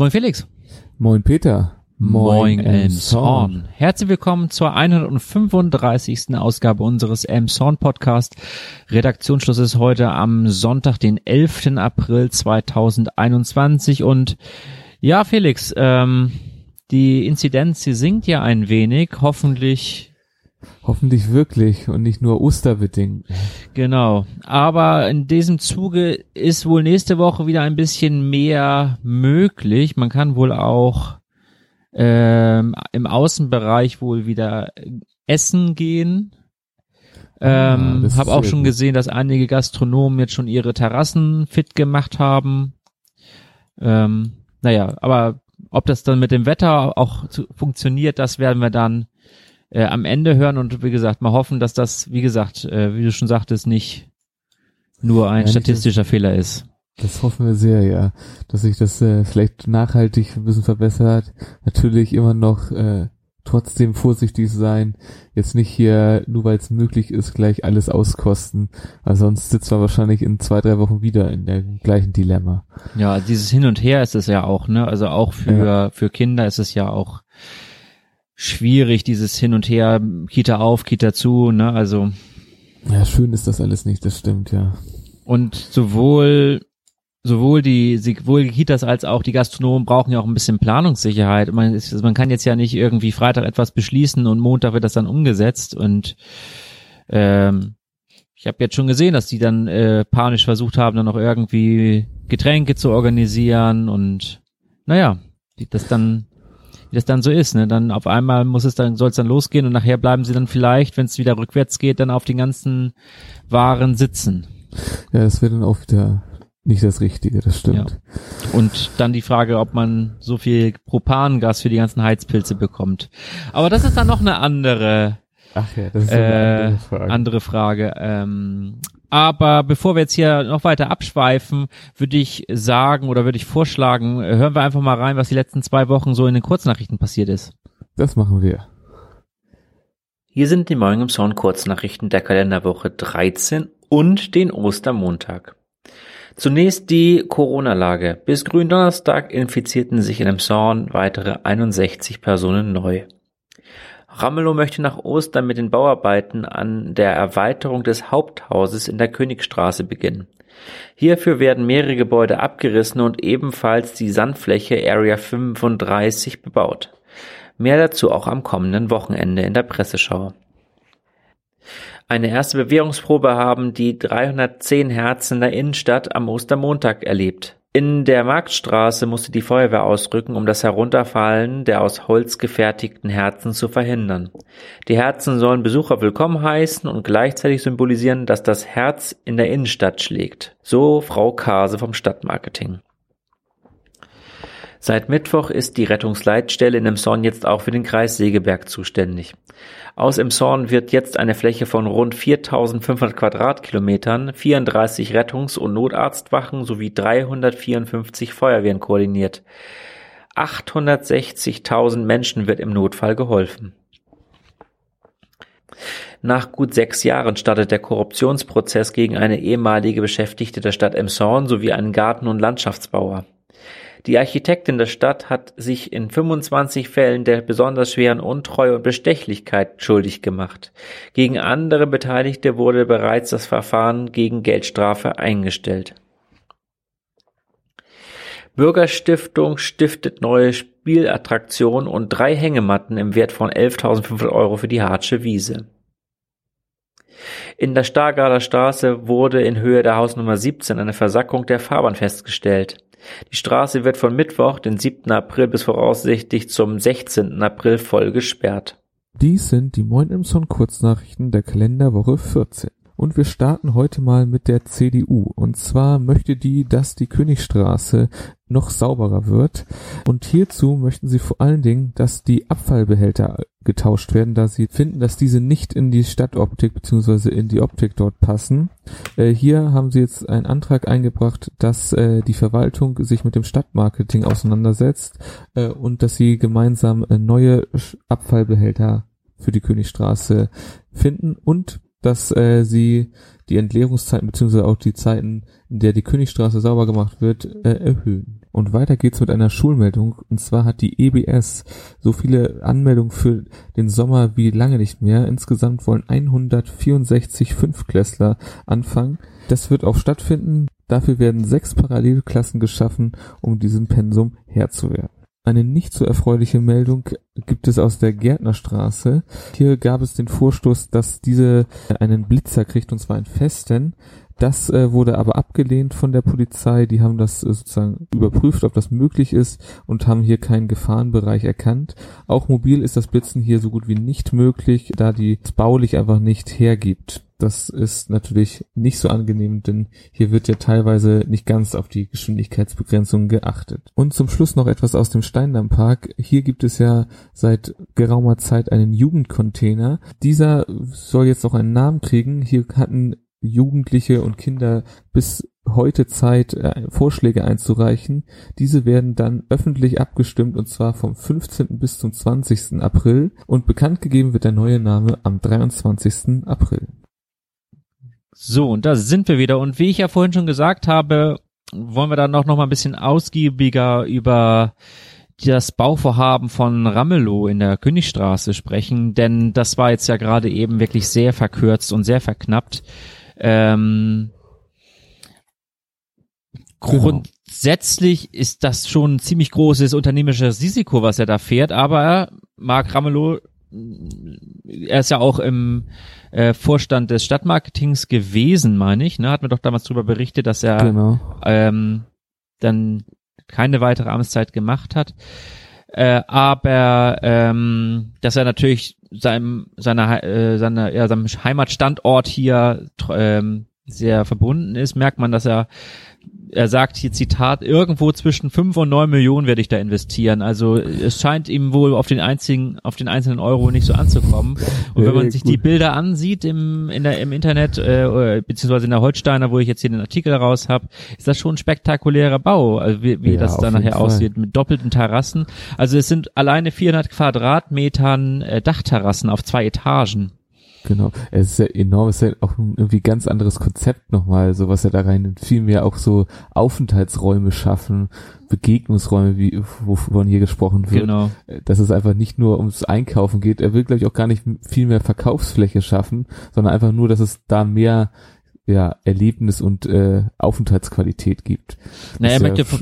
Moin Felix. Moin Peter. Moin, Elmshorn. Herzlich willkommen zur 135. Ausgabe unseres Elmshorn Podcast. Redaktionsschluss ist heute am Sonntag, den 11. April 2021 und ja, Felix, ähm, die Inzidenz, sie sinkt ja ein wenig, hoffentlich Hoffentlich wirklich und nicht nur osterbedingt. Genau. Aber in diesem Zuge ist wohl nächste Woche wieder ein bisschen mehr möglich. Man kann wohl auch ähm, im Außenbereich wohl wieder essen gehen. Ah, ähm, ah, habe auch schon gut. gesehen, dass einige Gastronomen jetzt schon ihre Terrassen fit gemacht haben. Ähm, naja, aber ob das dann mit dem Wetter auch zu, funktioniert, das werden wir dann äh, am Ende hören und wie gesagt, mal hoffen, dass das, wie gesagt, äh, wie du schon sagtest, nicht nur ein ja, statistischer das, Fehler ist. Das hoffen wir sehr, ja, dass sich das äh, vielleicht nachhaltig ein bisschen verbessert. Natürlich immer noch äh, trotzdem vorsichtig sein, jetzt nicht hier, nur weil es möglich ist, gleich alles auskosten, weil sonst sitzt man wahrscheinlich in zwei, drei Wochen wieder in der gleichen Dilemma. Ja, dieses Hin und Her ist es ja auch, ne? Also auch für, ja. für Kinder ist es ja auch schwierig, dieses Hin und Her, Kita auf, Kita zu, ne, also. Ja, schön ist das alles nicht, das stimmt, ja. Und sowohl, sowohl die, sowohl die Kitas als auch die Gastronomen brauchen ja auch ein bisschen Planungssicherheit. Man, ist, man kann jetzt ja nicht irgendwie Freitag etwas beschließen und Montag wird das dann umgesetzt und, ähm, ich habe jetzt schon gesehen, dass die dann äh, panisch versucht haben, dann noch irgendwie Getränke zu organisieren und naja, das dann wie das dann so ist, ne? Dann auf einmal muss es dann, soll es dann losgehen und nachher bleiben sie dann vielleicht, wenn es wieder rückwärts geht, dann auf den ganzen Waren sitzen. Ja, das wäre dann auch wieder nicht das Richtige, das stimmt. Ja. Und dann die Frage, ob man so viel Propangas für die ganzen Heizpilze bekommt. Aber das ist dann noch eine andere Ach ja, das ist eine äh, andere Frage. Andere Frage. Ähm, aber bevor wir jetzt hier noch weiter abschweifen, würde ich sagen oder würde ich vorschlagen, hören wir einfach mal rein, was die letzten zwei Wochen so in den Kurznachrichten passiert ist. Das machen wir. Hier sind die Morgen im Sound Kurznachrichten der Kalenderwoche 13 und den Ostermontag. Zunächst die Corona-Lage. Bis Gründonnerstag infizierten sich in dem Zorn weitere 61 Personen neu. Ramelow möchte nach Ostern mit den Bauarbeiten an der Erweiterung des Haupthauses in der Königstraße beginnen. Hierfür werden mehrere Gebäude abgerissen und ebenfalls die Sandfläche Area 35 bebaut. Mehr dazu auch am kommenden Wochenende in der Presseschau. Eine erste Bewährungsprobe haben die 310 Herzen der Innenstadt am Ostermontag erlebt. In der Marktstraße musste die Feuerwehr ausrücken, um das Herunterfallen der aus Holz gefertigten Herzen zu verhindern. Die Herzen sollen Besucher willkommen heißen und gleichzeitig symbolisieren, dass das Herz in der Innenstadt schlägt. So Frau Kase vom Stadtmarketing. Seit Mittwoch ist die Rettungsleitstelle in Emshorn jetzt auch für den Kreis Segeberg zuständig. Aus Emshorn wird jetzt eine Fläche von rund 4500 Quadratkilometern, 34 Rettungs- und Notarztwachen sowie 354 Feuerwehren koordiniert. 860.000 Menschen wird im Notfall geholfen. Nach gut sechs Jahren startet der Korruptionsprozess gegen eine ehemalige Beschäftigte der Stadt Emshorn sowie einen Garten- und Landschaftsbauer. Die Architektin der Stadt hat sich in 25 Fällen der besonders schweren Untreue und Bestechlichkeit schuldig gemacht. Gegen andere Beteiligte wurde bereits das Verfahren gegen Geldstrafe eingestellt. Bürgerstiftung stiftet neue Spielattraktionen und drei Hängematten im Wert von 11.500 Euro für die Hartsche Wiese. In der Stargarder Straße wurde in Höhe der Hausnummer 17 eine Versackung der Fahrbahn festgestellt. Die Straße wird von Mittwoch, den 7. April bis voraussichtlich zum 16. April voll gesperrt. Dies sind die Moin Imson Kurznachrichten der Kalenderwoche 14. Und wir starten heute mal mit der CDU. Und zwar möchte die, dass die Königstraße noch sauberer wird. Und hierzu möchten sie vor allen Dingen, dass die Abfallbehälter getauscht werden, da sie finden, dass diese nicht in die Stadtoptik beziehungsweise in die Optik dort passen. Äh, hier haben sie jetzt einen Antrag eingebracht, dass äh, die Verwaltung sich mit dem Stadtmarketing auseinandersetzt äh, und dass sie gemeinsam äh, neue Abfallbehälter für die Königstraße finden und dass äh, sie die Entleerungszeiten beziehungsweise auch die Zeiten, in der die Königstraße sauber gemacht wird, äh, erhöhen. Und weiter geht's mit einer Schulmeldung. Und zwar hat die EBS so viele Anmeldungen für den Sommer wie lange nicht mehr. Insgesamt wollen 164 Fünfklässler anfangen. Das wird auch stattfinden. Dafür werden sechs Parallelklassen geschaffen, um diesem Pensum Herr zu werden. Eine nicht so erfreuliche Meldung gibt es aus der Gärtnerstraße. Hier gab es den Vorstoß, dass diese einen Blitzer kriegt, und zwar einen festen. Das äh, wurde aber abgelehnt von der Polizei. Die haben das äh, sozusagen überprüft, ob das möglich ist und haben hier keinen Gefahrenbereich erkannt. Auch mobil ist das Blitzen hier so gut wie nicht möglich, da die es baulich einfach nicht hergibt. Das ist natürlich nicht so angenehm, denn hier wird ja teilweise nicht ganz auf die Geschwindigkeitsbegrenzung geachtet. Und zum Schluss noch etwas aus dem Steindammpark. Hier gibt es ja seit geraumer Zeit einen Jugendcontainer. Dieser soll jetzt noch einen Namen kriegen. Hier hatten Jugendliche und Kinder bis heute Zeit, äh, Vorschläge einzureichen. Diese werden dann öffentlich abgestimmt und zwar vom 15. bis zum 20. April und bekannt gegeben wird der neue Name am 23. April. So, und da sind wir wieder. Und wie ich ja vorhin schon gesagt habe, wollen wir dann auch noch mal ein bisschen ausgiebiger über das Bauvorhaben von Ramelow in der Königstraße sprechen, denn das war jetzt ja gerade eben wirklich sehr verkürzt und sehr verknappt. Ähm, genau. Grundsätzlich ist das schon ein ziemlich großes unternehmerisches Risiko, was er da fährt, aber Marc Ramelow er ist ja auch im äh, Vorstand des Stadtmarketings gewesen, meine ich. Ne? Hat mir doch damals darüber berichtet, dass er genau. ähm, dann keine weitere Amtszeit gemacht hat. Äh, aber ähm, dass er natürlich seinem seiner äh, seiner ja seinem Heimatstandort hier ähm, sehr verbunden ist, merkt man, dass er er sagt hier Zitat, irgendwo zwischen fünf und neun Millionen werde ich da investieren. Also es scheint ihm wohl auf den einzigen, auf den einzelnen Euro nicht so anzukommen. Und wenn man sich die Bilder ansieht im, in der, im Internet, äh, beziehungsweise in der Holsteiner, wo ich jetzt hier den Artikel raus habe, ist das schon ein spektakulärer Bau, also wie, wie ja, das da nachher aussieht, mit doppelten Terrassen. Also es sind alleine 400 Quadratmetern äh, Dachterrassen auf zwei Etagen. Genau, es ist ja enorm, es ist ja auch ein irgendwie ganz anderes Konzept nochmal, so was er da rein, viel mehr auch so Aufenthaltsräume schaffen, Begegnungsräume, wie wovon hier gesprochen wird. Genau. Dass es einfach nicht nur ums Einkaufen geht, er will glaube ich auch gar nicht viel mehr Verkaufsfläche schaffen, sondern einfach nur, dass es da mehr ja, Erlebnis und äh, Aufenthaltsqualität gibt. Na, er möchte, ja,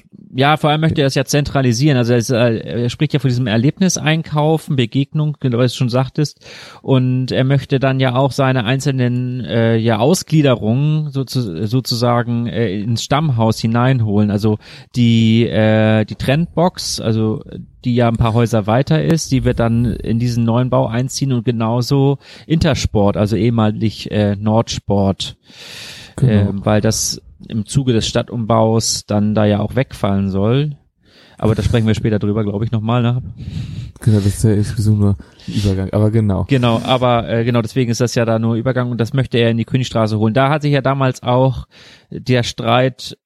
vor allem möchte er es ja zentralisieren. Also er, ist, äh, er spricht ja von diesem Erlebniseinkaufen, Begegnung, genau, was du schon sagtest. Und er möchte dann ja auch seine einzelnen äh, ja Ausgliederungen sozu sozusagen äh, ins Stammhaus hineinholen. Also die äh, die Trendbox, also die ja ein paar Häuser weiter ist, die wird dann in diesen neuen Bau einziehen und genauso Intersport, also ehemalig äh, Nordsport, genau. äh, weil das im Zuge des Stadtumbaus dann da ja auch wegfallen soll. Aber da sprechen wir später drüber, glaube ich, nochmal. Ne? Genau, das ist ja sowieso nur Übergang, aber genau. Genau, aber äh, genau deswegen ist das ja da nur Übergang und das möchte er in die Königstraße holen. Da hat sich ja damals auch der Streit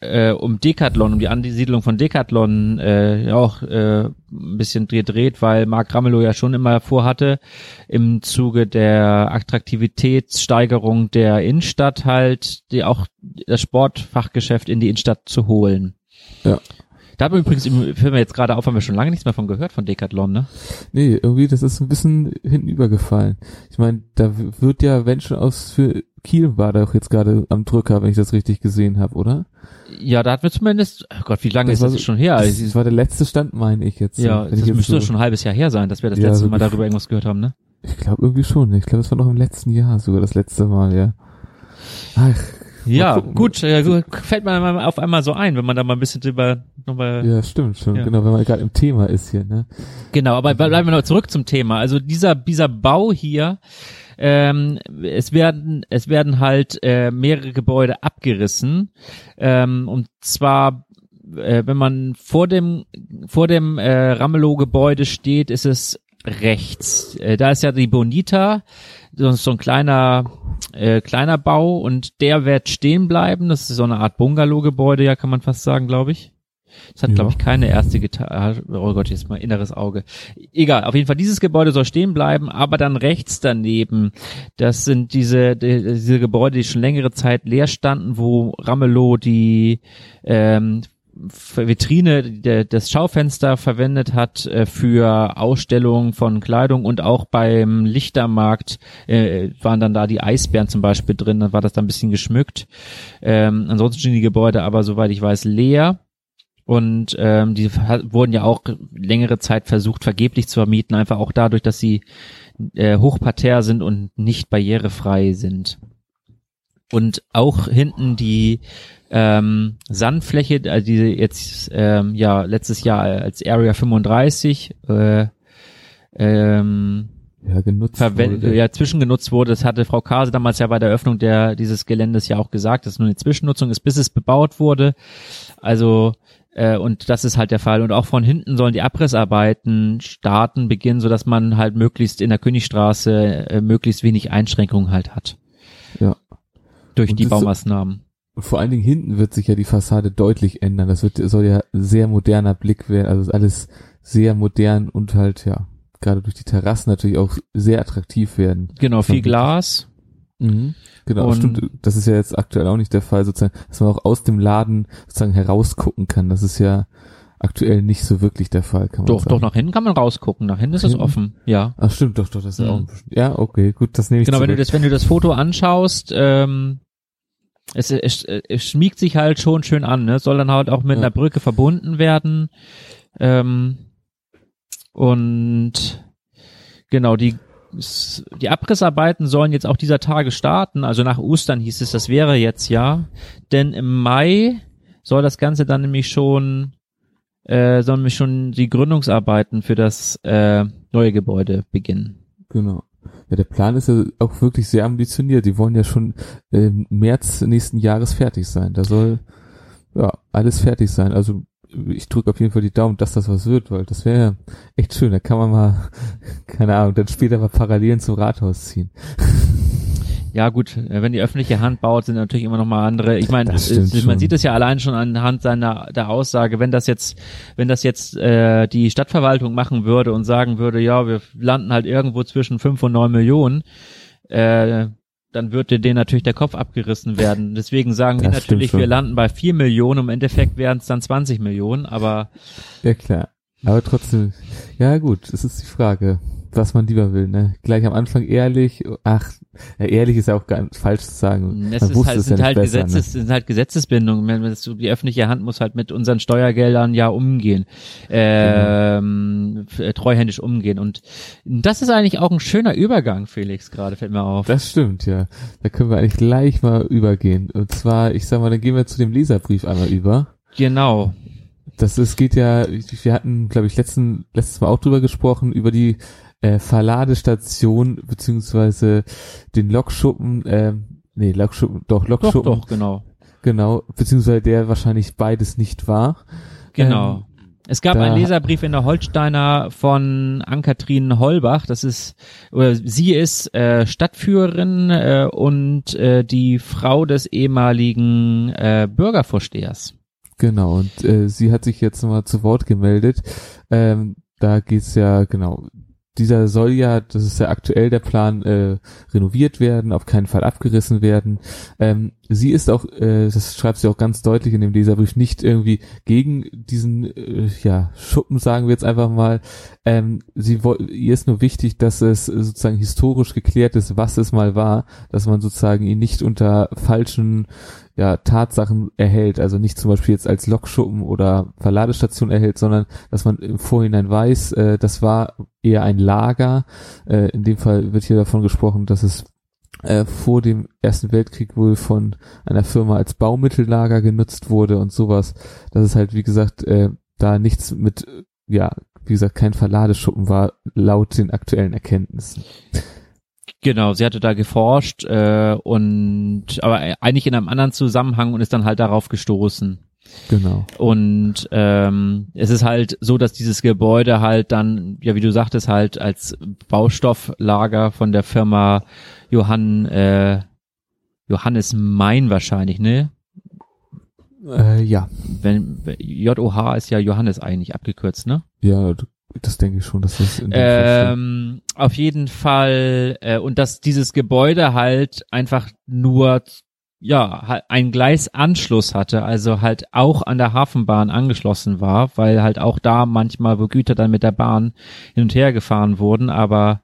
äh, um Decathlon, um die Ansiedlung von Decathlon äh, auch äh, ein bisschen gedreht, weil Mark Ramelow ja schon immer vorhatte, im Zuge der Attraktivitätssteigerung der Innenstadt halt die auch das Sportfachgeschäft in die Innenstadt zu holen. Ja. Da haben wir übrigens, fällt mir jetzt gerade auf, haben wir schon lange nichts mehr von gehört, von Decathlon, ne? Nee, irgendwie, das ist ein bisschen hinten übergefallen. Ich meine, da wird ja, wenn schon aus für Kiel war da auch jetzt gerade am Drücker, wenn ich das richtig gesehen habe, oder? Ja, da hatten wir zumindest, oh Gott, wie lange das ist das schon her? Das, das war der letzte Stand, meine ich jetzt. Ja, das müsste so schon ein halbes Jahr her sein, dass wir das ja, letzte Mal darüber irgendwas gehört haben, ne? Ich glaube irgendwie schon. Ich glaube, es war noch im letzten Jahr sogar das letzte Mal, ja. Ach, ja, gut, äh, fällt mir auf einmal so ein, wenn man da mal ein bisschen drüber nochmal. Ja, stimmt, schon, ja. genau, wenn man gerade im Thema ist hier, ne? Genau, aber bleiben wir noch zurück zum Thema. Also dieser, dieser Bau hier, ähm, es werden, es werden halt äh, mehrere Gebäude abgerissen. Ähm, und zwar äh, wenn man vor dem vor dem äh, Ramelow-Gebäude steht, ist es rechts. Äh, da ist ja die Bonita, so, so ein kleiner äh, kleiner Bau und der wird stehen bleiben. Das ist so eine Art Bungalow-Gebäude, ja, kann man fast sagen, glaube ich. Das hat, ja. glaube ich, keine erste Gitarre. Oh Gott, jetzt mal inneres Auge. Egal, auf jeden Fall, dieses Gebäude soll stehen bleiben, aber dann rechts daneben, das sind diese, die, diese Gebäude, die schon längere Zeit leer standen, wo Ramelow die ähm, Vitrine, der, das Schaufenster verwendet hat äh, für Ausstellungen von Kleidung und auch beim Lichtermarkt äh, waren dann da die Eisbären zum Beispiel drin, dann war das da ein bisschen geschmückt. Ähm, ansonsten sind die Gebäude aber, soweit ich weiß, leer. Und ähm, die wurden ja auch längere Zeit versucht, vergeblich zu vermieten, einfach auch dadurch, dass sie äh, hochparterre sind und nicht barrierefrei sind. Und auch hinten die ähm, Sandfläche, also die jetzt ähm, ja letztes Jahr als Area 35 äh, ähm, ja, genutzt wurde. ja zwischengenutzt wurde. Das hatte Frau Kase damals ja bei der Eröffnung der dieses Geländes ja auch gesagt, dass es nur eine Zwischennutzung ist, bis es bebaut wurde. Also äh, und das ist halt der Fall. Und auch von hinten sollen die Abrissarbeiten starten, beginnen, so dass man halt möglichst in der Königstraße äh, möglichst wenig Einschränkungen halt hat. Ja. Durch und die Baumaßnahmen. Vor allen Dingen hinten wird sich ja die Fassade deutlich ändern. Das wird, soll ja sehr moderner Blick werden. Also alles sehr modern und halt, ja, gerade durch die Terrassen natürlich auch sehr attraktiv werden. Genau, viel Glas. Mhm. Genau, und stimmt. Das ist ja jetzt aktuell auch nicht der Fall, sozusagen, dass man auch aus dem Laden sozusagen herausgucken kann. Das ist ja aktuell nicht so wirklich der Fall, kann man doch, sagen. Doch, nach hinten kann man rausgucken. Nach hinten ist es offen, ja. Ach stimmt, doch, doch, das ist mhm. auch ja, okay, gut, das nehme ich Genau, zurück. wenn du das, wenn du das Foto anschaust, ähm, es, es, es schmiegt sich halt schon schön an, ne? Soll dann halt auch mit ja. einer Brücke verbunden werden. Ähm, und genau, die die Abrissarbeiten sollen jetzt auch dieser Tage starten. Also nach Ostern hieß es, das wäre jetzt ja. Denn im Mai soll das Ganze dann nämlich schon, äh, sollen nämlich schon die Gründungsarbeiten für das äh, neue Gebäude beginnen. Genau. Ja, der Plan ist ja auch wirklich sehr ambitioniert. Die wollen ja schon im März nächsten Jahres fertig sein. Da soll ja alles fertig sein. Also ich drücke auf jeden Fall die Daumen, dass das was wird, weil das wäre echt schön. Da kann man mal, keine Ahnung, dann später mal Parallelen zum Rathaus ziehen. Ja gut, äh, wenn die öffentliche Hand baut, sind natürlich immer noch mal andere. Ich meine, man schon. sieht es ja allein schon anhand seiner der Aussage, wenn das jetzt, wenn das jetzt äh, die Stadtverwaltung machen würde und sagen würde, ja, wir landen halt irgendwo zwischen fünf und neun Millionen, äh, dann würde denen natürlich der Kopf abgerissen werden. Deswegen sagen das wir natürlich, wir landen bei vier Millionen, im Endeffekt wären es dann 20 Millionen, aber. Ja klar. Aber trotzdem, ja gut, es ist die Frage was man lieber will, ne? Gleich am Anfang ehrlich, ach, ja, ehrlich ist ja auch ganz falsch zu sagen. Es, ist halt, es sind, ja halt besser, Gesetzes, ne? sind halt Gesetzesbindungen. Die öffentliche Hand muss halt mit unseren Steuergeldern ja umgehen, ähm, genau. treuhändisch umgehen. Und das ist eigentlich auch ein schöner Übergang, Felix, gerade fällt mir auf. Das stimmt, ja. Da können wir eigentlich gleich mal übergehen. Und zwar, ich sag mal, dann gehen wir zu dem Leserbrief einmal über. Genau. Das ist, geht ja, wir hatten, glaube ich, letzten, letztes Mal auch drüber gesprochen, über die äh, Verladestation beziehungsweise den Lokschuppen, äh, nee, Lokschuppen, doch, Lokschuppen. Doch, doch, genau. Genau, beziehungsweise der wahrscheinlich beides nicht war. Genau. Ähm, es gab einen Leserbrief in der Holsteiner von Ann-Kathrin Holbach. Das ist, oder sie ist äh, Stadtführerin äh, und äh, die Frau des ehemaligen äh, Bürgervorstehers. Genau, und äh, sie hat sich jetzt nochmal zu Wort gemeldet. Ähm, da geht's ja, genau, dieser soll ja, das ist ja aktuell der Plan, äh, renoviert werden, auf keinen Fall abgerissen werden. Ähm, sie ist auch, äh, das schreibt sie auch ganz deutlich in dem Leserbrief, nicht irgendwie gegen diesen äh, ja, Schuppen, sagen wir jetzt einfach mal. Ähm, sie ihr ist nur wichtig, dass es sozusagen historisch geklärt ist, was es mal war, dass man sozusagen ihn nicht unter falschen ja, Tatsachen erhält, also nicht zum Beispiel jetzt als Lokschuppen oder Verladestation erhält, sondern dass man im Vorhinein weiß, äh, das war eher ein Lager. Äh, in dem Fall wird hier davon gesprochen, dass es äh, vor dem Ersten Weltkrieg wohl von einer Firma als Baumittellager genutzt wurde und sowas. Das ist halt, wie gesagt, äh, da nichts mit, ja, wie gesagt, kein Verladeschuppen war, laut den aktuellen Erkenntnissen. Genau, sie hatte da geforscht äh, und aber eigentlich in einem anderen Zusammenhang und ist dann halt darauf gestoßen. Genau. Und ähm, es ist halt so, dass dieses Gebäude halt dann, ja wie du sagtest, halt als Baustofflager von der Firma Johann äh, Johannes Mein wahrscheinlich, ne? Äh, ja. Wenn JOH ist ja Johannes eigentlich abgekürzt, ne? Ja, das denke ich schon, dass das in dem Ähm, auf jeden Fall äh, und dass dieses Gebäude halt einfach nur ja einen Gleisanschluss hatte, also halt auch an der Hafenbahn angeschlossen war, weil halt auch da manchmal wo Güter dann mit der Bahn hin und her gefahren wurden, aber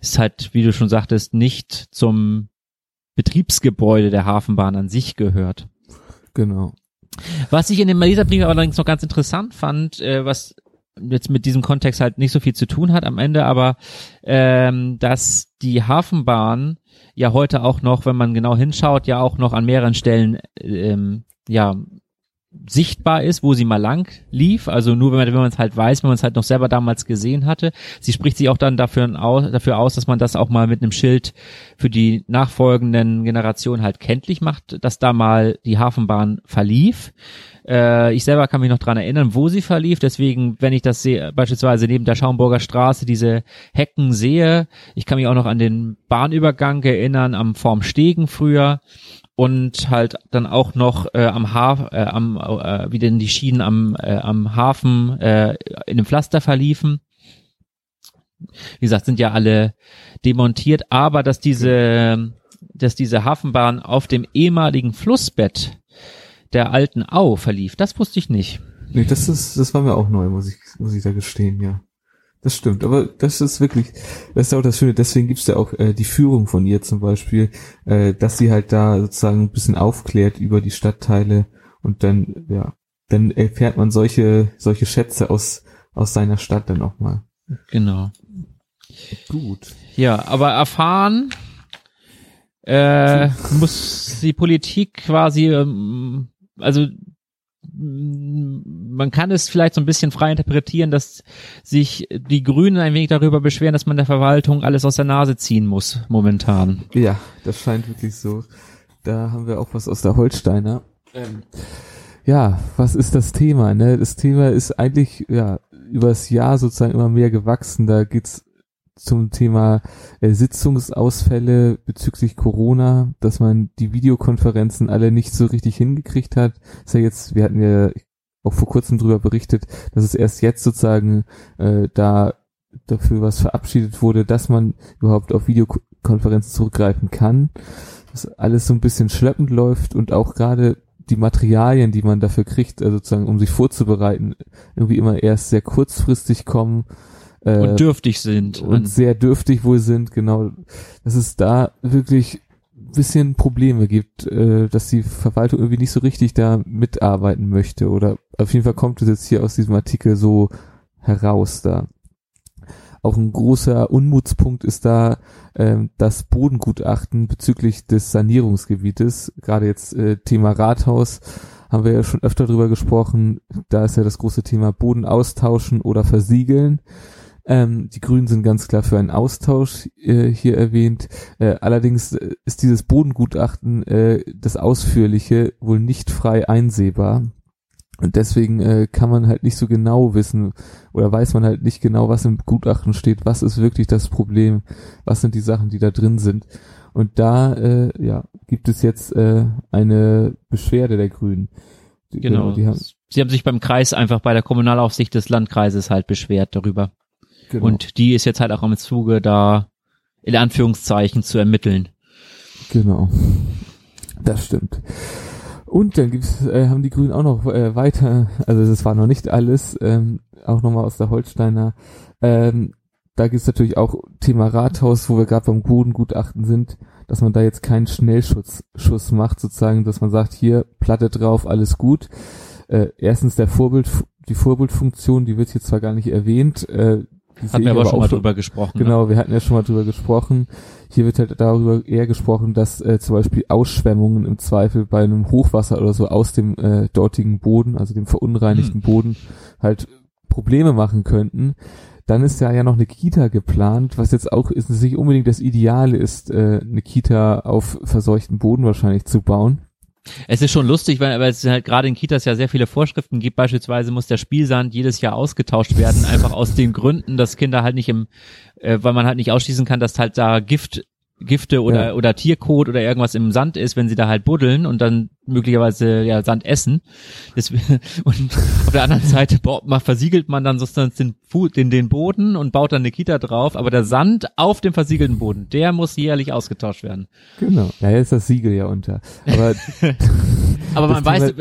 ist halt, wie du schon sagtest, nicht zum Betriebsgebäude der Hafenbahn an sich gehört. Genau. Was ich in dem Leserbrief allerdings noch ganz interessant fand, äh, was jetzt mit diesem Kontext halt nicht so viel zu tun hat am Ende, aber ähm, dass die Hafenbahn ja heute auch noch, wenn man genau hinschaut, ja auch noch an mehreren Stellen ähm, ja sichtbar ist, wo sie mal lang lief. Also nur wenn man wenn man es halt weiß, wenn man es halt noch selber damals gesehen hatte. Sie spricht sich auch dann dafür aus, dafür aus, dass man das auch mal mit einem Schild für die nachfolgenden Generationen halt kenntlich macht, dass da mal die Hafenbahn verlief. Äh, ich selber kann mich noch dran erinnern, wo sie verlief. Deswegen, wenn ich das sehe, beispielsweise neben der Schaumburger Straße diese Hecken sehe, ich kann mich auch noch an den Bahnübergang erinnern, am Vorm Stegen früher und halt dann auch noch äh, am Hafen, äh, äh, wie denn die Schienen am äh, am Hafen äh, in dem Pflaster verliefen. Wie gesagt, sind ja alle demontiert, aber dass diese dass diese Hafenbahn auf dem ehemaligen Flussbett der alten Au verlief, das wusste ich nicht. Nee, das ist das war mir auch neu, muss ich muss ich da gestehen, ja. Das stimmt, aber das ist wirklich, das ist auch das Schöne, deswegen gibt's ja auch äh, die Führung von ihr zum Beispiel, äh, dass sie halt da sozusagen ein bisschen aufklärt über die Stadtteile und dann, ja, dann erfährt man solche, solche Schätze aus, aus seiner Stadt dann auch mal. Genau. Gut. Ja, aber erfahren äh, muss die Politik quasi, ähm, also man kann es vielleicht so ein bisschen frei interpretieren, dass sich die Grünen ein wenig darüber beschweren, dass man der Verwaltung alles aus der Nase ziehen muss momentan. Ja, das scheint wirklich so. Da haben wir auch was aus der Holsteiner. Ähm, ja, was ist das Thema? Ne? Das Thema ist eigentlich ja übers Jahr sozusagen immer mehr gewachsen. Da geht's zum Thema äh, Sitzungsausfälle bezüglich Corona, dass man die Videokonferenzen alle nicht so richtig hingekriegt hat. ist ja jetzt, wir hatten ja auch vor kurzem drüber berichtet, dass es erst jetzt sozusagen äh, da dafür was verabschiedet wurde, dass man überhaupt auf Videokonferenzen zurückgreifen kann. Dass alles so ein bisschen schleppend läuft und auch gerade die Materialien, die man dafür kriegt, also sozusagen um sich vorzubereiten, irgendwie immer erst sehr kurzfristig kommen äh, und dürftig sind. Und sehr dürftig wohl sind, genau. Dass es da wirklich bisschen Probleme gibt, äh, dass die Verwaltung irgendwie nicht so richtig da mitarbeiten möchte. Oder auf jeden Fall kommt es jetzt hier aus diesem Artikel so heraus da. Auch ein großer Unmutspunkt ist da ähm, das Bodengutachten bezüglich des Sanierungsgebietes. Gerade jetzt äh, Thema Rathaus haben wir ja schon öfter drüber gesprochen. Da ist ja das große Thema Boden austauschen oder versiegeln. Ähm, die Grünen sind ganz klar für einen Austausch äh, hier erwähnt. Äh, allerdings äh, ist dieses Bodengutachten, äh, das ausführliche, wohl nicht frei einsehbar. Und deswegen äh, kann man halt nicht so genau wissen oder weiß man halt nicht genau, was im Gutachten steht, was ist wirklich das Problem, was sind die Sachen, die da drin sind. Und da äh, ja, gibt es jetzt äh, eine Beschwerde der Grünen. Die, genau. Die haben, Sie haben sich beim Kreis einfach bei der Kommunalaufsicht des Landkreises halt beschwert darüber. Genau. Und die ist jetzt halt auch im Zuge da in Anführungszeichen zu ermitteln. Genau. Das stimmt. Und dann gibt's, äh, haben die Grünen auch noch äh, weiter, also das war noch nicht alles, ähm, auch nochmal aus der Holsteiner. Ähm, da gibt's natürlich auch Thema Rathaus, wo wir gerade beim Bodengutachten sind, dass man da jetzt keinen Schnellschuss Schuss macht, sozusagen, dass man sagt, hier, Platte drauf, alles gut. Äh, erstens der Vorbild, die Vorbildfunktion, die wird hier zwar gar nicht erwähnt, äh, hatten wir aber, aber schon mal drüber gesprochen. Ne? Genau, ne? wir hatten ja schon mal drüber gesprochen. Hier wird halt darüber eher gesprochen, dass äh, zum Beispiel Ausschwemmungen im Zweifel bei einem Hochwasser oder so aus dem äh, dortigen Boden, also dem verunreinigten hm. Boden, halt Probleme machen könnten. Dann ist ja ja noch eine Kita geplant, was jetzt auch ist nicht unbedingt das Ideale ist, äh, eine Kita auf verseuchten Boden wahrscheinlich zu bauen. Es ist schon lustig, weil, weil es halt gerade in Kitas ja sehr viele Vorschriften gibt. Beispielsweise muss der Spielsand jedes Jahr ausgetauscht werden, einfach aus den Gründen, dass Kinder halt nicht im, äh, weil man halt nicht ausschließen kann, dass halt da Gift Gifte oder, ja. oder Tierkot oder irgendwas im Sand ist, wenn sie da halt buddeln und dann möglicherweise ja Sand essen. Das, und auf der anderen Seite man, versiegelt man dann sozusagen den, den, den Boden und baut dann eine Kita drauf, aber der Sand auf dem versiegelten Boden, der muss jährlich ausgetauscht werden. Genau, ja, jetzt ist das Siegel ja unter. Aber, aber man weiß,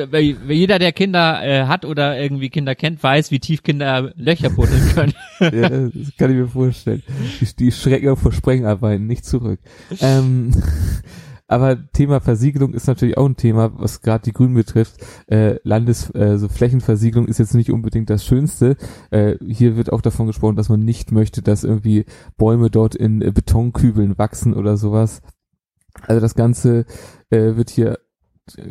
jeder, der Kinder äh, hat oder irgendwie Kinder kennt, weiß, wie tief Kinder Löcher buddeln können. ja, das kann ich mir vorstellen. Die, die schrecken vor Sprengarbeiten nicht zurück. Ähm, aber Thema Versiegelung ist natürlich auch ein Thema, was gerade die Grünen betrifft. Äh, Landes, äh, so Flächenversiegelung ist jetzt nicht unbedingt das Schönste. Äh, hier wird auch davon gesprochen, dass man nicht möchte, dass irgendwie Bäume dort in äh, Betonkübeln wachsen oder sowas. Also das Ganze äh, wird hier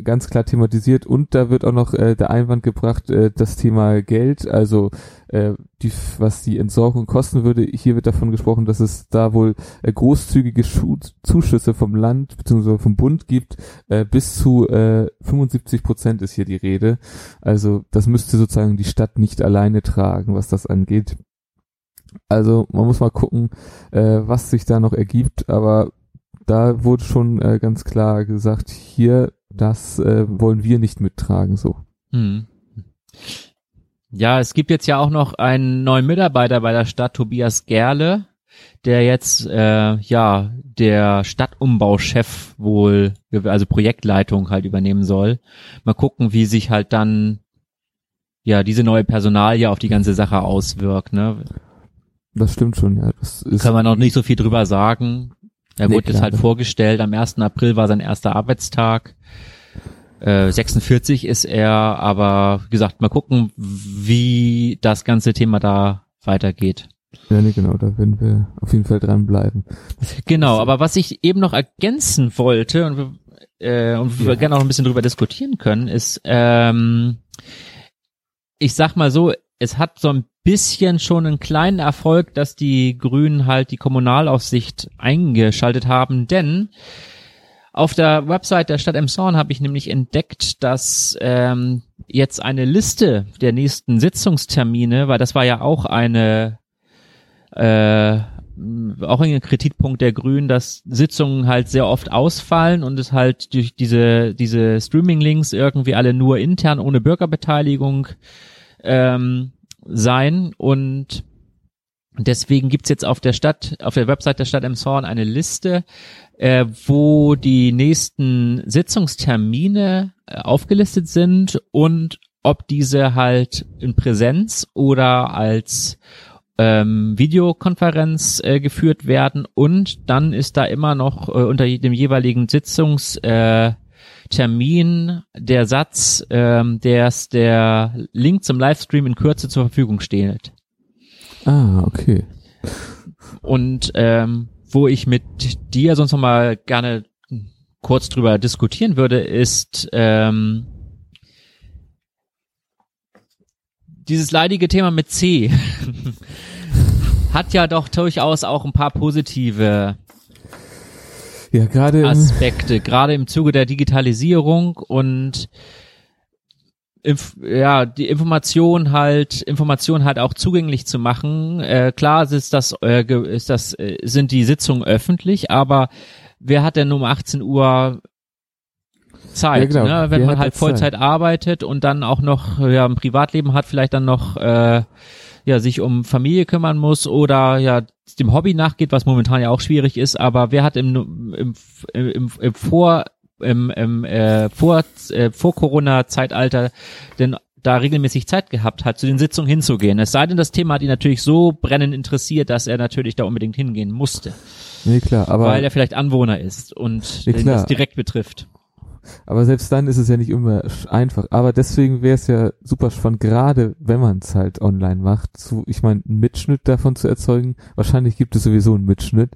ganz klar thematisiert und da wird auch noch äh, der Einwand gebracht, äh, das Thema Geld, also äh, die, was die Entsorgung kosten würde. Hier wird davon gesprochen, dass es da wohl äh, großzügige Schu Zuschüsse vom Land bzw. vom Bund gibt. Äh, bis zu äh, 75 Prozent ist hier die Rede. Also das müsste sozusagen die Stadt nicht alleine tragen, was das angeht. Also man muss mal gucken, äh, was sich da noch ergibt, aber da wurde schon äh, ganz klar gesagt, hier das äh, wollen wir nicht mittragen, so. Hm. Ja, es gibt jetzt ja auch noch einen neuen Mitarbeiter bei der Stadt, Tobias Gerle, der jetzt äh, ja der Stadtumbauchef wohl, also Projektleitung halt übernehmen soll. Mal gucken, wie sich halt dann ja diese neue Personalie auf die ganze Sache auswirkt. Ne? Das stimmt schon, ja. Das ist Kann man noch nicht so viel drüber sagen. Er nee, wurde jetzt halt vorgestellt, am 1. April war sein erster Arbeitstag. 46 äh, ist er, aber wie gesagt, mal gucken, wie das ganze Thema da weitergeht. Ja, nee, genau, da werden wir auf jeden Fall dranbleiben. Genau, aber was ich eben noch ergänzen wollte und wir, äh, und ja. wir gerne auch ein bisschen drüber diskutieren können, ist, ähm, ich sag mal so, es hat so ein bisschen schon einen kleinen Erfolg, dass die Grünen halt die Kommunalaufsicht eingeschaltet haben, denn auf der Website der Stadt Emshorn habe ich nämlich entdeckt, dass ähm, jetzt eine Liste der nächsten Sitzungstermine, weil das war ja auch eine äh, auch ein Kritikpunkt der Grünen, dass Sitzungen halt sehr oft ausfallen und es halt durch diese diese Streaming-Links irgendwie alle nur intern ohne Bürgerbeteiligung ähm, sein und Deswegen gibt's jetzt auf der Stadt, auf der Website der Stadt Emshorn eine Liste, äh, wo die nächsten Sitzungstermine äh, aufgelistet sind und ob diese halt in Präsenz oder als ähm, Videokonferenz äh, geführt werden. Und dann ist da immer noch äh, unter dem jeweiligen Sitzungstermin äh, der Satz, ähm, dass der Link zum Livestream in Kürze zur Verfügung steht. Ah, okay. Und ähm, wo ich mit dir sonst noch mal gerne kurz drüber diskutieren würde, ist ähm, dieses leidige Thema mit C hat ja doch durchaus auch ein paar positive ja, gerade Aspekte, gerade im Zuge der Digitalisierung und Inf ja, die Information halt, Information halt auch zugänglich zu machen. Äh, klar ist das, äh, ist das, äh, sind die Sitzungen öffentlich, aber wer hat denn um 18 Uhr Zeit, ja, genau. ne? wenn wer man halt Vollzeit Zeit? arbeitet und dann auch noch ja, ein Privatleben hat, vielleicht dann noch äh, ja sich um Familie kümmern muss oder ja dem Hobby nachgeht, was momentan ja auch schwierig ist, aber wer hat im, im, im, im Vor im, im äh, vor, äh, vor Corona-Zeitalter denn da regelmäßig Zeit gehabt hat, zu den Sitzungen hinzugehen. Es sei denn, das Thema hat ihn natürlich so brennend interessiert, dass er natürlich da unbedingt hingehen musste. Nee, klar, aber. Weil er vielleicht Anwohner ist und nee, das direkt betrifft. Aber selbst dann ist es ja nicht immer einfach. Aber deswegen wäre es ja super spannend, gerade wenn man es halt online macht, zu, ich meine, einen Mitschnitt davon zu erzeugen. Wahrscheinlich gibt es sowieso einen Mitschnitt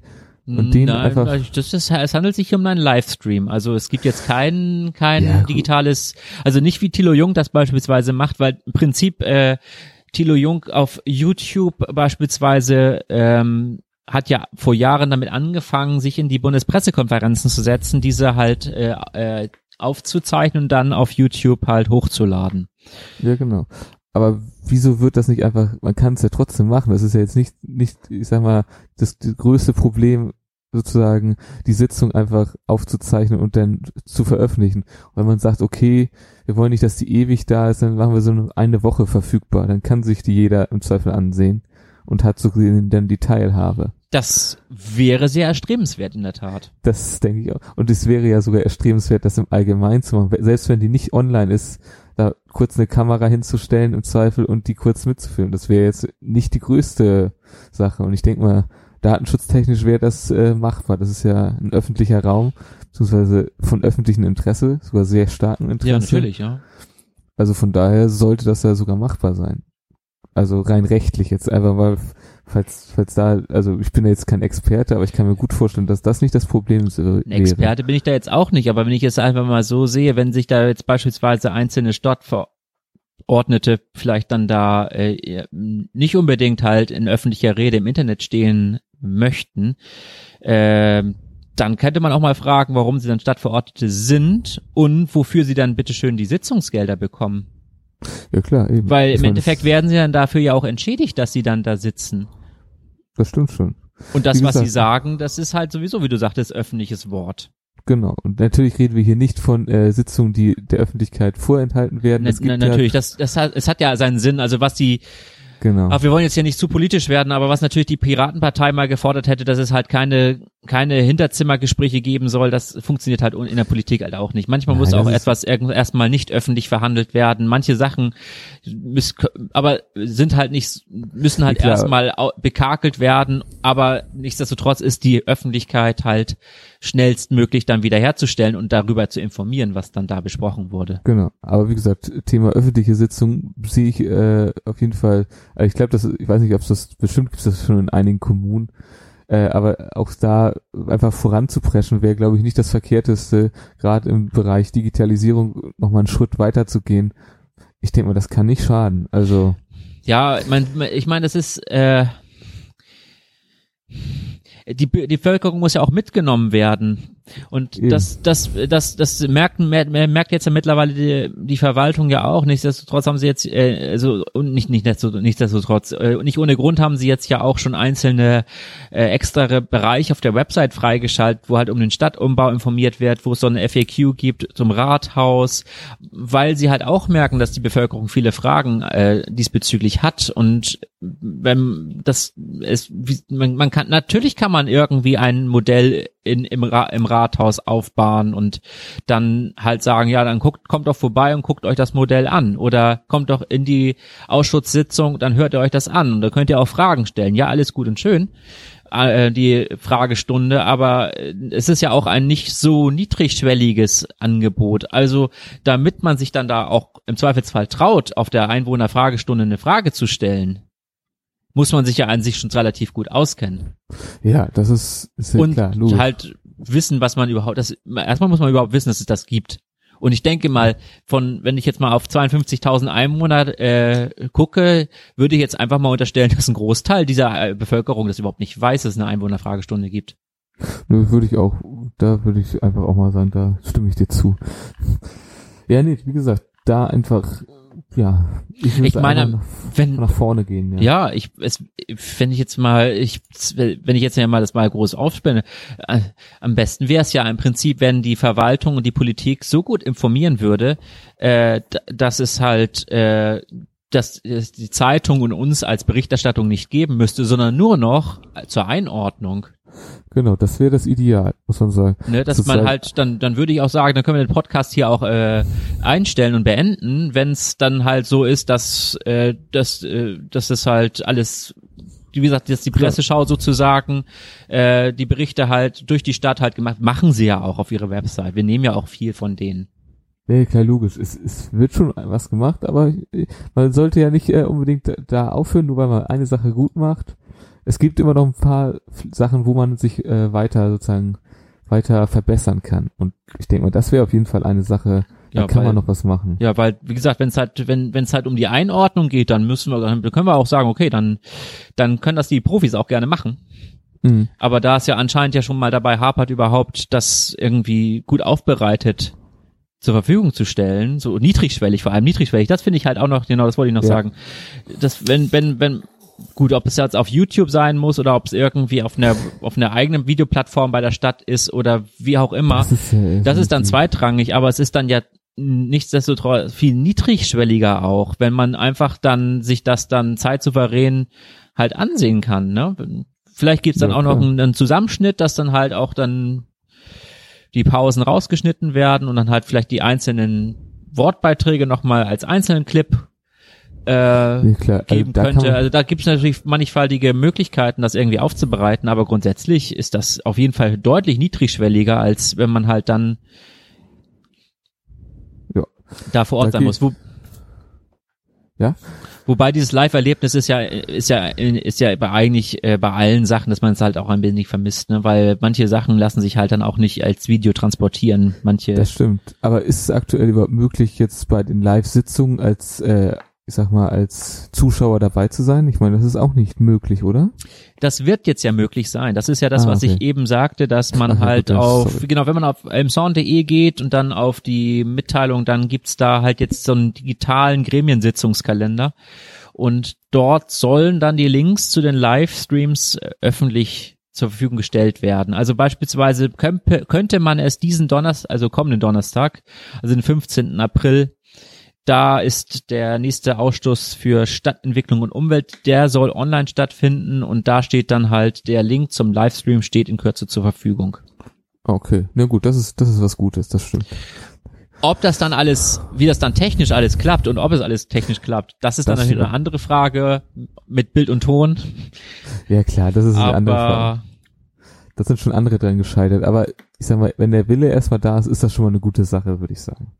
und den Nein, einfach. Das ist, es handelt sich um einen Livestream. Also es gibt jetzt kein, kein ja, digitales, also nicht wie Thilo Jung das beispielsweise macht, weil im Prinzip äh, Thilo Jung auf YouTube beispielsweise ähm, hat ja vor Jahren damit angefangen, sich in die Bundespressekonferenzen zu setzen, diese halt äh, äh, aufzuzeichnen und dann auf YouTube halt hochzuladen. Ja, genau. Aber wieso wird das nicht einfach, man kann es ja trotzdem machen. Das ist ja jetzt nicht, nicht, ich sag mal, das, das größte Problem, sozusagen die Sitzung einfach aufzuzeichnen und dann zu veröffentlichen. Und wenn man sagt, okay, wir wollen nicht, dass die ewig da ist, dann machen wir so eine Woche verfügbar. Dann kann sich die jeder im Zweifel ansehen und hat so gesehen dann die Teilhabe. Das wäre sehr erstrebenswert in der Tat. Das denke ich auch. Und es wäre ja sogar erstrebenswert, das im Allgemeinen zu machen. Selbst wenn die nicht online ist, da kurz eine Kamera hinzustellen im Zweifel und die kurz mitzufilmen. Das wäre jetzt nicht die größte Sache. Und ich denke mal, datenschutztechnisch wäre das äh, machbar. Das ist ja ein öffentlicher Raum, beziehungsweise von öffentlichem Interesse, sogar sehr starken Interesse. Ja, natürlich, ja. Also von daher sollte das ja sogar machbar sein. Also rein rechtlich jetzt einfach mal falls, falls da, also ich bin jetzt kein Experte, aber ich kann mir gut vorstellen, dass das nicht das Problem ist. Ein Experte bin ich da jetzt auch nicht, aber wenn ich es einfach mal so sehe, wenn sich da jetzt beispielsweise einzelne Stadtverordnete vielleicht dann da äh, nicht unbedingt halt in öffentlicher Rede im Internet stehen möchten, äh, dann könnte man auch mal fragen, warum sie dann Stadtverordnete sind und wofür sie dann bitteschön die Sitzungsgelder bekommen. Ja klar, eben. Weil im Endeffekt werden sie dann dafür ja auch entschädigt, dass sie dann da sitzen. Das stimmt schon. Und das, gesagt, was sie sagen, das ist halt sowieso, wie du sagtest, öffentliches Wort. Genau. Und natürlich reden wir hier nicht von äh, Sitzungen, die der Öffentlichkeit vorenthalten werden. Na, na, natürlich, ja, das, das hat, es hat ja seinen Sinn. Also was die Genau. Aber wir wollen jetzt ja nicht zu politisch werden, aber was natürlich die Piratenpartei mal gefordert hätte, dass es halt keine keine Hinterzimmergespräche geben soll, das funktioniert halt in der Politik halt auch nicht. Manchmal Nein, muss auch etwas erstmal nicht öffentlich verhandelt werden. Manche Sachen müssen, aber sind halt nicht, müssen halt erstmal bekakelt werden, aber nichtsdestotrotz ist die Öffentlichkeit halt schnellstmöglich dann wiederherzustellen und darüber zu informieren, was dann da besprochen wurde. Genau. Aber wie gesagt, Thema öffentliche Sitzung sehe ich äh, auf jeden Fall, also ich glaube, das, ich weiß nicht, ob es das, bestimmt gibt es das schon in einigen Kommunen, äh, aber auch da einfach voranzupreschen wäre, glaube ich, nicht das Verkehrteste, gerade im Bereich Digitalisierung nochmal einen Schritt weiter zu gehen. Ich denke mal, das kann nicht schaden. Also ja, ich meine, ich meine, das ist äh, die, die Bevölkerung muss ja auch mitgenommen werden. Und Eben. das, das, das, das merkt, merkt jetzt ja mittlerweile die, die Verwaltung ja auch. Nichtsdestotrotz haben sie jetzt, äh, also und nicht, nicht nichtsdestotrotz, äh, nicht ohne Grund haben sie jetzt ja auch schon einzelne äh, extra Bereiche auf der Website freigeschaltet, wo halt um den Stadtumbau informiert wird, wo es so eine FAQ gibt zum Rathaus, weil sie halt auch merken, dass die Bevölkerung viele Fragen äh, diesbezüglich hat und wenn das ist, man, man kann natürlich kann man irgendwie ein Modell in, im, Ra im Rathaus aufbauen und dann halt sagen, ja, dann guckt, kommt doch vorbei und guckt euch das Modell an oder kommt doch in die Ausschusssitzung, dann hört ihr euch das an und da könnt ihr auch Fragen stellen. Ja, alles gut und schön äh, die Fragestunde, aber äh, es ist ja auch ein nicht so niedrigschwelliges Angebot. Also damit man sich dann da auch im Zweifelsfall traut, auf der Einwohnerfragestunde eine Frage zu stellen, muss man sich ja an sich schon relativ gut auskennen. Ja, das ist, ist ja und klar. Und halt wissen, was man überhaupt, das, erstmal muss man überhaupt wissen, dass es das gibt. Und ich denke mal, von, wenn ich jetzt mal auf 52.000 Einwohner äh, gucke, würde ich jetzt einfach mal unterstellen, dass ein Großteil dieser äh, Bevölkerung das überhaupt nicht weiß, dass es eine Einwohnerfragestunde gibt. Nö, würde ich auch, da würde ich einfach auch mal sagen, da stimme ich dir zu. Ja, nee, wie gesagt, da einfach ja, ich, ich meine, nach, wenn nach vorne gehen. Ja, ja ich, es, wenn ich jetzt mal, ich, wenn ich jetzt ja mal das mal groß aufspinne, äh, am besten wäre es ja im Prinzip, wenn die Verwaltung und die Politik so gut informieren würde, äh, dass es halt, äh, dass es die Zeitung und uns als Berichterstattung nicht geben müsste, sondern nur noch zur Einordnung. Genau, das wäre das Ideal, muss man sagen. Ne, dass das man halt, dann, dann würde ich auch sagen, dann können wir den Podcast hier auch äh, einstellen und beenden, wenn es dann halt so ist, dass, äh, dass, äh, dass es halt alles wie gesagt, dass die Presseschau sozusagen äh, die Berichte halt durch die Stadt halt gemacht, machen sie ja auch auf ihre Website. Wir nehmen ja auch viel von denen. Nee, klar, logisch. Es, es wird schon was gemacht, aber man sollte ja nicht äh, unbedingt da aufhören, nur weil man eine Sache gut macht es gibt immer noch ein paar Sachen, wo man sich äh, weiter sozusagen weiter verbessern kann. Und ich denke mal, das wäre auf jeden Fall eine Sache, da ja, kann weil, man noch was machen. Ja, weil, wie gesagt, wenn es halt, wenn wenn es halt um die Einordnung geht, dann müssen wir, dann können wir auch sagen, okay, dann, dann können das die Profis auch gerne machen. Mhm. Aber da es ja anscheinend ja schon mal dabei hapert, überhaupt das irgendwie gut aufbereitet zur Verfügung zu stellen, so niedrigschwellig, vor allem niedrigschwellig, das finde ich halt auch noch, genau, das wollte ich noch ja. sagen. Das, wenn, wenn, wenn, gut, ob es jetzt auf YouTube sein muss oder ob es irgendwie auf einer auf einer eigenen Videoplattform bei der Stadt ist oder wie auch immer, das ist, ja das ist dann zweitrangig, aber es ist dann ja nichtsdestotrotz viel niedrigschwelliger auch, wenn man einfach dann sich das dann zeitsouverän halt ansehen kann. Ne? Vielleicht gibt's dann ja, auch noch einen, einen Zusammenschnitt, dass dann halt auch dann die Pausen rausgeschnitten werden und dann halt vielleicht die einzelnen Wortbeiträge nochmal als einzelnen Clip äh, ja, also geben also, könnte. Also da gibt es natürlich mannigfaltige Möglichkeiten, das irgendwie aufzubereiten, aber grundsätzlich ist das auf jeden Fall deutlich niedrigschwelliger, als wenn man halt dann ja. da vor Ort da sein muss. Wo, ja? Wobei dieses Live-Erlebnis ist ja, ist ja, ist ja bei eigentlich äh, bei allen Sachen, dass man es halt auch ein bisschen vermisst, ne? Weil manche Sachen lassen sich halt dann auch nicht als Video transportieren. Manche. Das stimmt. Aber ist es aktuell überhaupt möglich, jetzt bei den Live-Sitzungen als äh, ich sag mal, als Zuschauer dabei zu sein? Ich meine, das ist auch nicht möglich, oder? Das wird jetzt ja möglich sein. Das ist ja das, ah, was ich eben sagte, dass man Ach, halt okay, auf, sorry. genau, wenn man auf elmson.de geht und dann auf die Mitteilung, dann gibt's da halt jetzt so einen digitalen Gremiensitzungskalender. Und dort sollen dann die Links zu den Livestreams äh, öffentlich zur Verfügung gestellt werden. Also beispielsweise könnte man es diesen Donnerstag, also kommenden Donnerstag, also den 15. April, da ist der nächste Ausstoß für Stadtentwicklung und Umwelt, der soll online stattfinden und da steht dann halt der Link zum Livestream steht in Kürze zur Verfügung. Okay, na gut, das ist das ist was Gutes, das stimmt. Ob das dann alles, wie das dann technisch alles klappt und ob es alles technisch klappt, das ist das dann eine andere Frage mit Bild und Ton. Ja klar, das ist eine aber andere Frage. Das sind schon andere dran gescheitert, aber ich sag mal, wenn der Wille erstmal da ist, ist das schon mal eine gute Sache, würde ich sagen.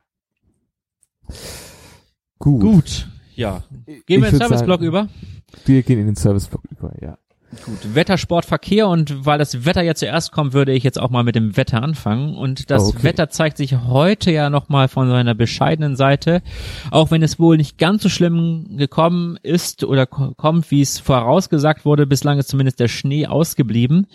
Gut. Gut. Ja. Gehen wir in den Serviceblock über? Wir gehen in den Serviceblock über, ja. Gut. Wetter, Sport, Verkehr und weil das Wetter ja zuerst kommt, würde ich jetzt auch mal mit dem Wetter anfangen. Und das okay. Wetter zeigt sich heute ja nochmal von seiner bescheidenen Seite. Auch wenn es wohl nicht ganz so schlimm gekommen ist oder kommt, wie es vorausgesagt wurde. Bislang ist zumindest der Schnee ausgeblieben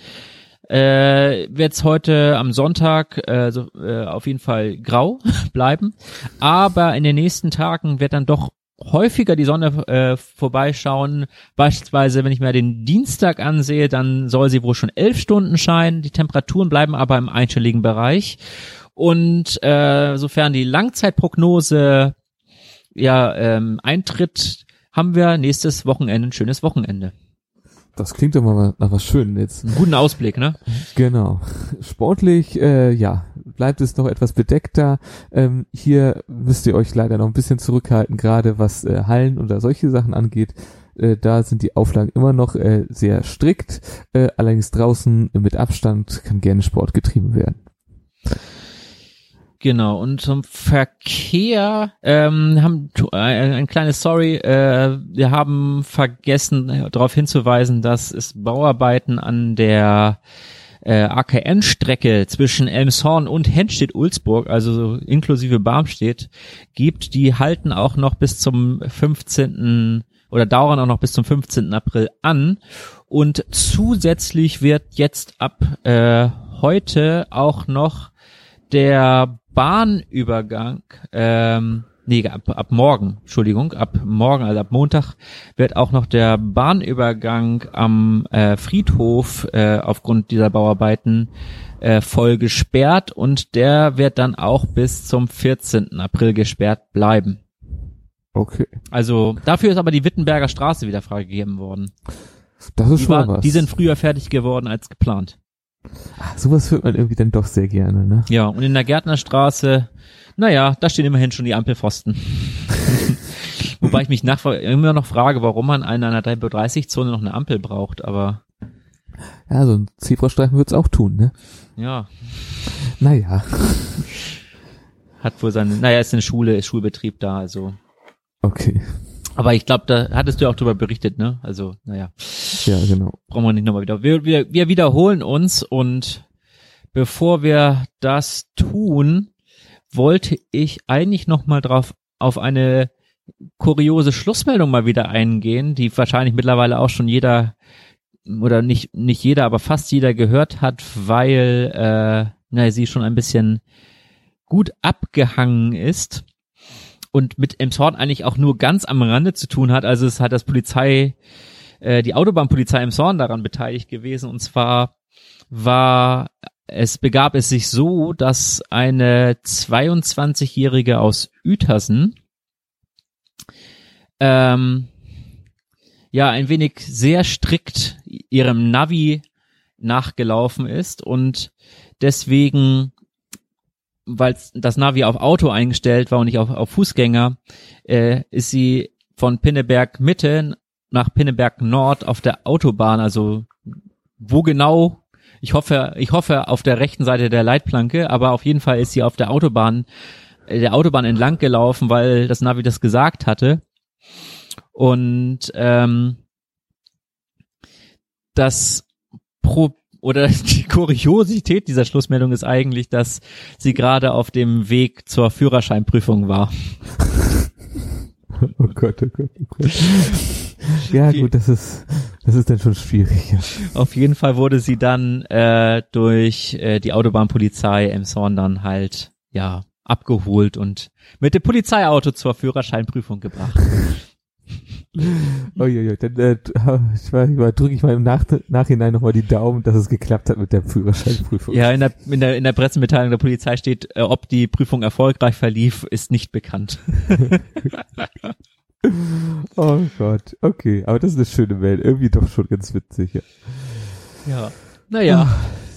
äh, wird es heute am Sonntag äh, so, äh, auf jeden Fall grau bleiben. Aber in den nächsten Tagen wird dann doch häufiger die Sonne äh, vorbeischauen. Beispielsweise, wenn ich mir den Dienstag ansehe, dann soll sie wohl schon elf Stunden scheinen. Die Temperaturen bleiben aber im einstelligen Bereich. Und äh, sofern die Langzeitprognose ja ähm, eintritt, haben wir nächstes Wochenende ein schönes Wochenende. Das klingt doch mal nach was Schönem jetzt. Einen guten Ausblick, ne? Genau. Sportlich, äh, ja, bleibt es noch etwas bedeckter. Ähm, hier müsst ihr euch leider noch ein bisschen zurückhalten, gerade was äh, Hallen oder solche Sachen angeht. Äh, da sind die Auflagen immer noch äh, sehr strikt. Äh, allerdings draußen mit Abstand kann gerne Sport getrieben werden. Genau, und zum Verkehr ähm, haben äh, ein kleines Sorry, äh, wir haben vergessen äh, darauf hinzuweisen, dass es Bauarbeiten an der äh, AKN-Strecke zwischen Elmshorn und Henstedt-Ulzburg, also so inklusive Barmstedt, gibt. Die halten auch noch bis zum 15. oder dauern auch noch bis zum 15. April an. Und zusätzlich wird jetzt ab äh, heute auch noch der Bahnübergang, ähm, nee, ab, ab morgen, Entschuldigung, ab morgen, also ab Montag wird auch noch der Bahnübergang am äh, Friedhof äh, aufgrund dieser Bauarbeiten äh, voll gesperrt und der wird dann auch bis zum 14. April gesperrt bleiben. Okay. Also dafür ist aber die Wittenberger Straße wieder freigegeben worden. Das ist die schon war, was. Die sind früher fertig geworden als geplant. Ach, sowas hört man irgendwie dann doch sehr gerne, ne? Ja, und in der Gärtnerstraße, naja, da stehen immerhin schon die Ampelpfosten. Wobei ich mich nach, immer noch frage, warum man in einer 30-Zone noch eine Ampel braucht, aber. Ja, so ein Zebrastreifen wird's auch tun, ne? Ja. Naja. Hat wohl seine, naja, ist eine Schule, ist Schulbetrieb da, also. Okay. Aber ich glaube, da hattest du auch drüber berichtet, ne? Also, naja. Ja, genau. Brauchen wir nicht nochmal wieder. Wir, wir, wir wiederholen uns und bevor wir das tun, wollte ich eigentlich nochmal drauf auf eine kuriose Schlussmeldung mal wieder eingehen, die wahrscheinlich mittlerweile auch schon jeder oder nicht nicht jeder, aber fast jeder gehört hat, weil äh, na, sie schon ein bisschen gut abgehangen ist und mit Emshorn eigentlich auch nur ganz am Rande zu tun hat. Also es hat das Polizei äh, die Autobahnpolizei im Zorn daran beteiligt gewesen. Und zwar war es begab es sich so, dass eine 22-Jährige aus Uetersen ähm, ja ein wenig sehr strikt ihrem Navi nachgelaufen ist und deswegen, weil das Navi auf Auto eingestellt war und nicht auf, auf Fußgänger, äh, ist sie von Pinneberg Mitte nach Pinneberg Nord auf der Autobahn, also wo genau, ich hoffe, ich hoffe auf der rechten Seite der Leitplanke, aber auf jeden Fall ist sie auf der Autobahn, äh, der Autobahn entlang gelaufen, weil das Navi das gesagt hatte. Und ähm, das Pro oder die Kuriosität dieser Schlussmeldung ist eigentlich, dass sie gerade auf dem Weg zur Führerscheinprüfung war. Oh Gott, oh Gott, oh Gott. Ja, gut, das ist, das ist dann schon schwierig. Ja. Auf jeden Fall wurde sie dann äh, durch äh, die Autobahnpolizei Emshorn dann halt, ja, abgeholt und mit dem Polizeiauto zur Führerscheinprüfung gebracht. Oh, ja, ja, dann äh, drücke ich mal im Nach Nachhinein nochmal die Daumen, dass es geklappt hat mit der Führerscheinprüfung. Ja, in der, in der, in der Pressemitteilung der Polizei steht, äh, ob die Prüfung erfolgreich verlief, ist nicht bekannt. oh Gott, okay, aber das ist eine schöne Welt, irgendwie doch schon ganz witzig, ja. Ja, naja.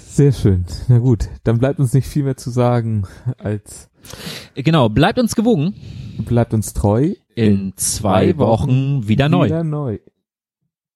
Sehr schön, na gut, dann bleibt uns nicht viel mehr zu sagen als... Genau, bleibt uns gewogen. Bleibt uns treu. In zwei, zwei Wochen, Wochen wieder neu. Wieder neu.